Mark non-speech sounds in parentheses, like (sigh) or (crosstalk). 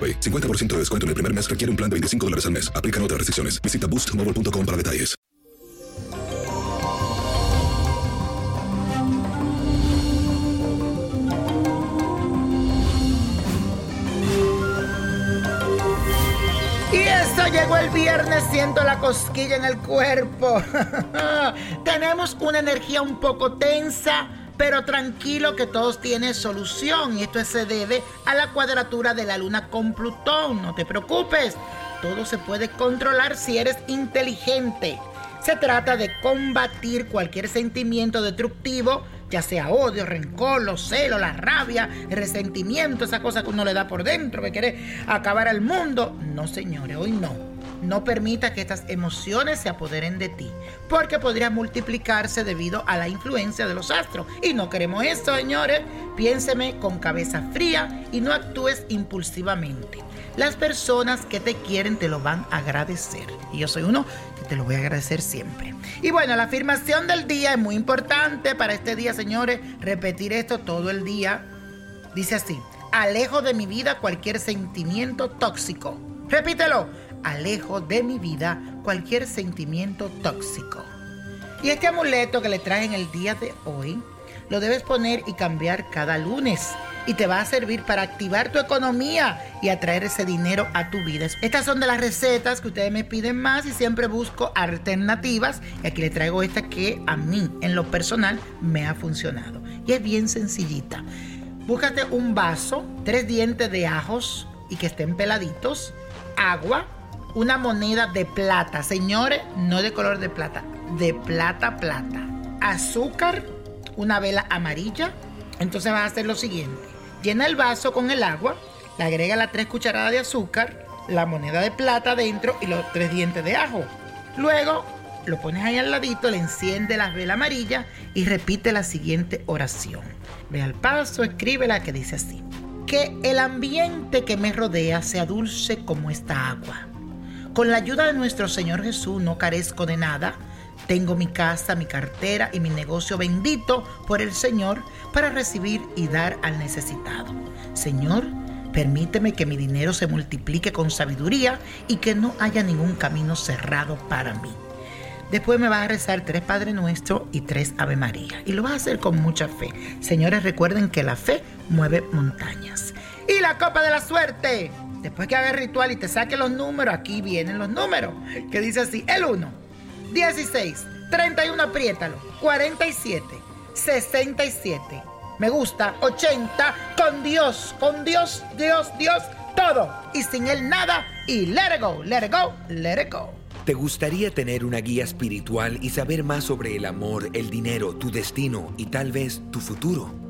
AroPay. 50% de descuento en el primer mes requiere un plan de 25 dólares al mes. Aplican otras restricciones. Visita boostmobile.com para detalles. Y eso llegó el viernes, siento la cosquilla en el cuerpo. (laughs) Tenemos una energía un poco tensa, pero tranquilo que todos tienen solución. Y esto se debe a la cuadratura de la luna con Plutón. No te preocupes, todo se puede controlar si eres inteligente. Se trata de combatir cualquier sentimiento destructivo, ya sea odio, rencor, los celos, la rabia, el resentimiento, esa cosa que uno le da por dentro, que quiere acabar al mundo. No, señores, hoy no. No permita que estas emociones se apoderen de ti, porque podría multiplicarse debido a la influencia de los astros. Y no queremos eso, señores. Piénseme con cabeza fría y no actúes impulsivamente. Las personas que te quieren te lo van a agradecer. Y yo soy uno que te lo voy a agradecer siempre. Y bueno, la afirmación del día es muy importante para este día, señores. Repetir esto todo el día. Dice así, alejo de mi vida cualquier sentimiento tóxico. Repítelo, alejo de mi vida cualquier sentimiento tóxico. Y este amuleto que le traje en el día de hoy, lo debes poner y cambiar cada lunes y te va a servir para activar tu economía y atraer ese dinero a tu vida. Estas son de las recetas que ustedes me piden más y siempre busco alternativas y aquí le traigo esta que a mí en lo personal me ha funcionado y es bien sencillita. Búscate un vaso, tres dientes de ajos y que estén peladitos, agua, una moneda de plata, señores, no de color de plata, de plata plata, azúcar, una vela amarilla. Entonces vas a hacer lo siguiente. Llena el vaso con el agua, le agrega las tres cucharadas de azúcar, la moneda de plata dentro y los tres dientes de ajo. Luego lo pones ahí al ladito, le enciende las velas amarillas y repite la siguiente oración. Ve al paso, escríbela que dice así. Que el ambiente que me rodea sea dulce como esta agua. Con la ayuda de nuestro Señor Jesús no carezco de nada. Tengo mi casa, mi cartera y mi negocio bendito por el Señor para recibir y dar al necesitado. Señor, permíteme que mi dinero se multiplique con sabiduría y que no haya ningún camino cerrado para mí. Después me vas a rezar tres Padre Nuestro y tres Ave María. Y lo vas a hacer con mucha fe. Señores, recuerden que la fe mueve montañas. Y la copa de la suerte. Después que haga el ritual y te saque los números, aquí vienen los números. Que dice así, el 1, 16, 31, apriétalo, 47, 67. Me gusta, 80, con Dios, con Dios, Dios, Dios, todo. Y sin Él nada. Y let it go, let it go, let it go. ¿Te gustaría tener una guía espiritual y saber más sobre el amor, el dinero, tu destino y tal vez tu futuro?